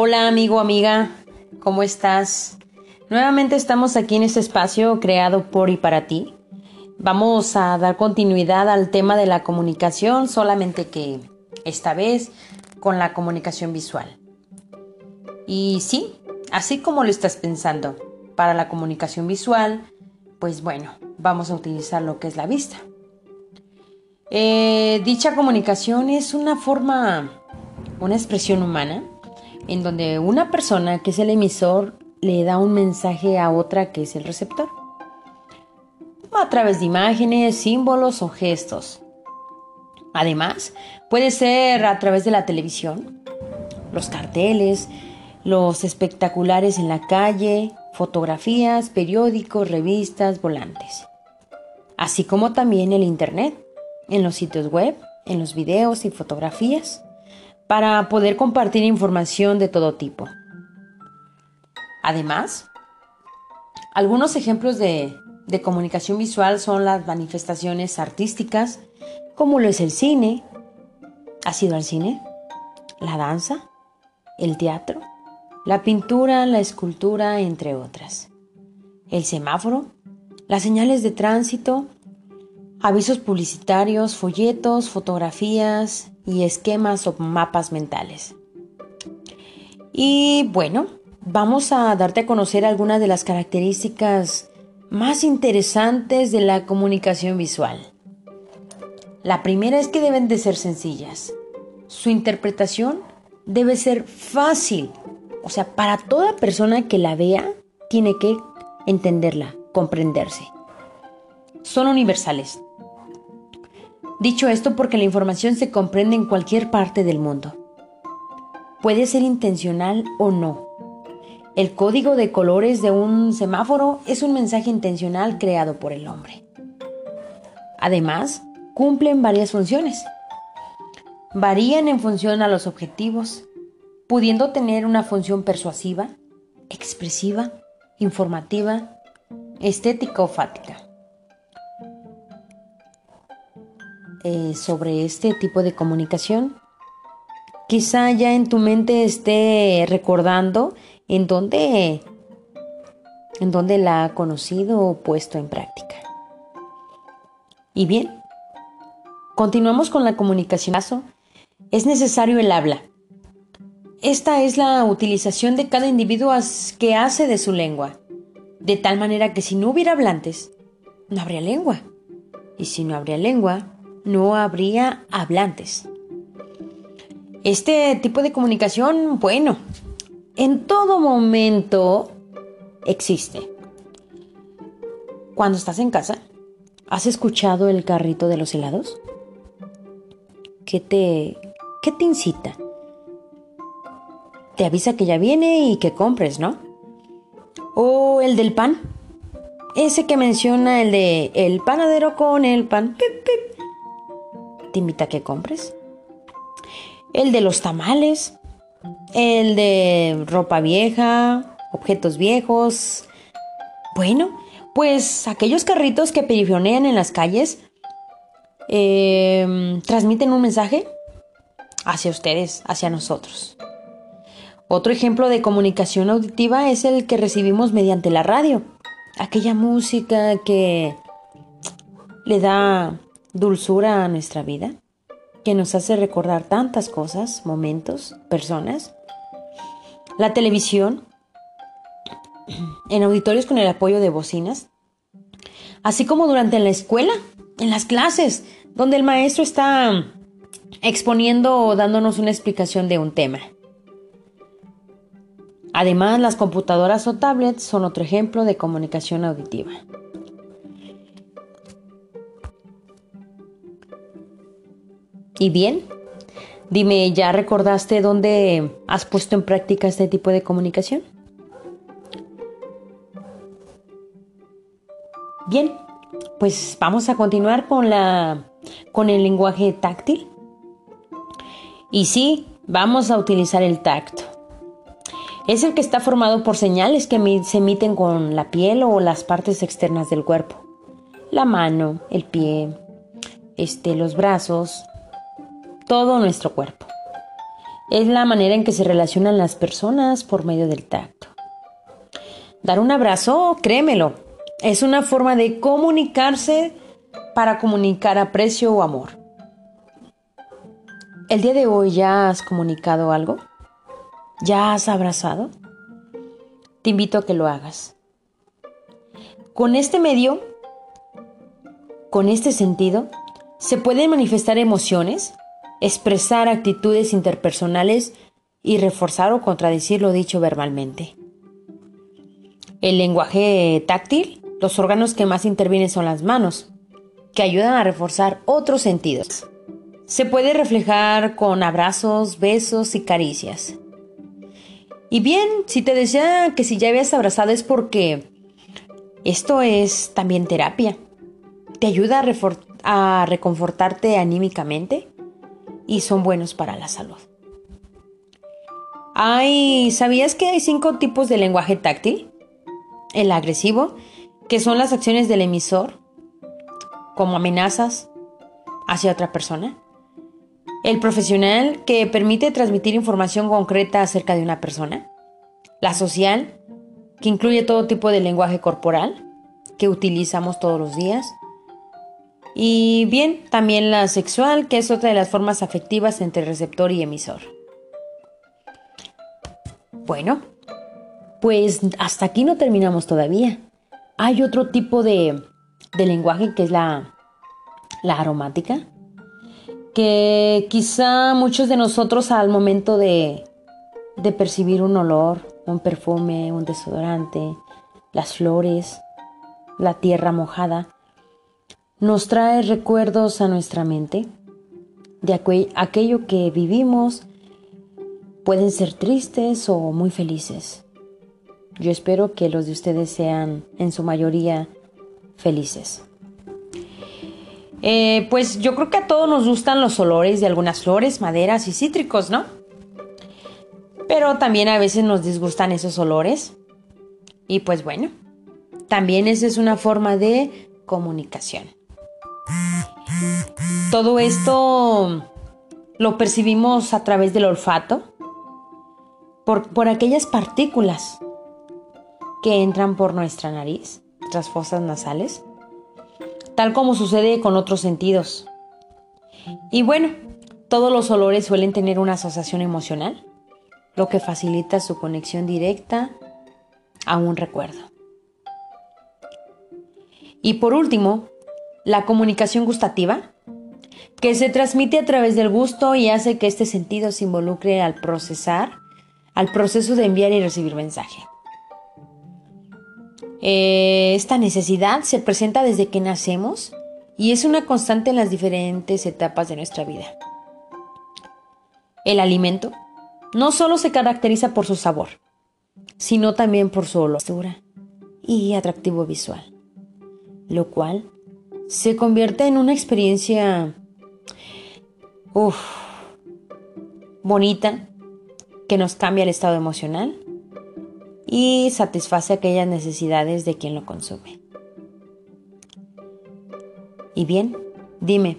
Hola amigo, amiga, ¿cómo estás? Nuevamente estamos aquí en este espacio creado por y para ti. Vamos a dar continuidad al tema de la comunicación, solamente que esta vez con la comunicación visual. Y sí, así como lo estás pensando, para la comunicación visual, pues bueno, vamos a utilizar lo que es la vista. Eh, dicha comunicación es una forma, una expresión humana, en donde una persona que es el emisor le da un mensaje a otra que es el receptor, a través de imágenes, símbolos o gestos. Además, puede ser a través de la televisión, los carteles, los espectaculares en la calle, fotografías, periódicos, revistas, volantes, así como también el Internet en los sitios web, en los videos y fotografías, para poder compartir información de todo tipo. Además, algunos ejemplos de, comunicación visual son las manifestaciones artísticas, como lo es el cine. ¿Has ido al cine? La danza, el teatro, la pintura, la escultura, entre otras. El semáforo, las señales de tránsito, avisos publicitarios, folletos, fotografías y esquemas o mapas mentales. Y bueno, vamos a darte a conocer algunas de las características más interesantes de la comunicación visual. La primera es que deben de ser sencillas. Su interpretación debe ser fácil. O sea, para toda persona que la vea, tiene que entenderla, comprenderse. Son universales. Dicho esto porque la información se comprende en cualquier parte del mundo. Puede ser intencional o no. El código de colores de un semáforo es un mensaje intencional creado por el hombre. Además, cumplen varias funciones. Varían en función a los objetivos, pudiendo tener una función persuasiva, expresiva, informativa, estética o fática. Eh, sobre este tipo de comunicación. Quizá ya en tu mente esté recordando en dónde, en dónde la ha conocido o puesto en práctica. Y bien, continuamos con la comunicación. Es necesario el habla. Esta es la utilización de cada individuo que hace de su lengua, de tal manera que si no hubiera hablantes, no habría lengua. Y si no habría lengua, no habría hablantes. Este tipo de comunicación, bueno, en todo momento existe. Cuando estás en casa, ¿has escuchado el carrito de los helados? ¿Qué te, qué te incita? Te avisa que ya viene y que compres, ¿no? O el del pan. Ese que menciona el de el panadero con el pan. Pip, pip te invita a que compres. El de los tamales, el de ropa vieja, objetos viejos. Bueno, pues aquellos carritos que perifonean en las calles em, transmiten un mensaje hacia ustedes, hacia nosotros. Otro ejemplo de comunicación auditiva es el que recibimos mediante la radio. Aquella música que le da dulzura a nuestra vida, que nos hace recordar tantas cosas, momentos, personas. La televisión, en auditorios con el apoyo de bocinas, así como durante la escuela, en las clases, donde el maestro está exponiendo o dándonos una explicación de un tema. Además, las computadoras o tablets son otro ejemplo de comunicación auditiva. ¿Y bien? Dime, ¿ya recordaste dónde has puesto en práctica este tipo de comunicación? Bien, pues vamos a continuar con la con el lenguaje táctil. Y sí, vamos a utilizar el tacto. Es el que está formado por señales que se emiten con la piel o las partes externas del cuerpo. La mano, el pie, este, los brazos, todo nuestro cuerpo. es la manera en que se relacionan las personas por medio del tacto. Dar un abrazo, créemelo, es una forma de comunicarse para comunicar aprecio o amor. ¿El día de hoy ya has comunicado algo? ¿Ya has abrazado? Te invito a que lo hagas. Con este medio, con este sentido, se pueden manifestar emociones, expresar actitudes interpersonales y reforzar o contradecir lo dicho verbalmente. El lenguaje táctil, los órganos que más intervienen son las manos, que ayudan a reforzar otros sentidos. Se puede reflejar con abrazos, besos y caricias. Y bien, si te decía que si ya habías abrazado es porque esto es también terapia. Te ayuda a, reconfortarte anímicamente y son buenos para la salud. Hay, ¿sabías que hay cinco tipos de lenguaje táctil? El agresivo, que son las acciones del emisor, como amenazas hacia otra persona. El profesional que permite transmitir información concreta acerca de una persona. La social, que incluye todo tipo de lenguaje corporal que utilizamos todos los días. Y bien, también la sexual, que es otra de las formas afectivas entre receptor y emisor. Bueno, pues hasta aquí no terminamos todavía. Hay otro tipo de, lenguaje que es la, la aromática que quizá muchos de nosotros al momento de, de percibir un olor, un perfume, un desodorante, las flores, la tierra mojada, nos trae recuerdos a nuestra mente de aquello que vivimos. Pueden ser tristes o muy felices. Yo espero que los de ustedes sean en su mayoría felices. Eh, pues yo creo que a todos nos gustan los olores de algunas flores, maderas y cítricos, ¿no? Pero también a veces nos disgustan esos olores. Y pues bueno, también esa es una forma de comunicación. Todo esto lo percibimos a través del olfato, por, por aquellas partículas que entran por nuestra nariz, nuestras fosas nasales tal como sucede con otros sentidos. Y bueno, todos los olores suelen tener una asociación emocional, lo que facilita su conexión directa a un recuerdo. Y por último, la comunicación gustativa, que se transmite a través del gusto y hace que este sentido se involucre al procesar, al proceso de enviar y recibir mensaje. Eh, esta necesidad se presenta desde que nacemos y es una constante en las diferentes etapas de nuestra vida. El alimento no solo se caracteriza por su sabor, sino también por su olor y atractivo visual, lo cual se convierte en una experiencia bonita que nos cambia el estado emocional y satisface aquellas necesidades de quien lo consume. Y bien, dime,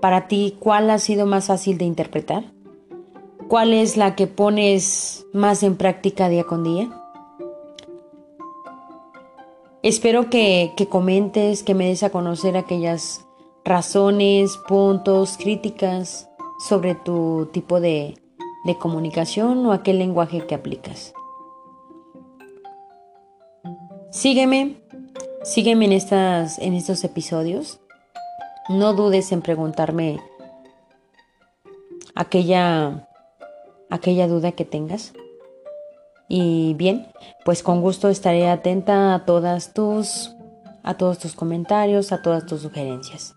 para ti, ¿cuál ha sido más fácil de interpretar? ¿Cuál es la que pones más en práctica día con día? Espero que, comentes, que me des a conocer aquellas razones, puntos, críticas sobre tu tipo de, de comunicación o aquel lenguaje que aplicas. Sígueme, sígueme en, estas, en estos episodios. No dudes en preguntarme aquella, aquella duda que tengas. Y bien, pues con gusto estaré atenta a todas tus a todos tus comentarios, a todas tus sugerencias.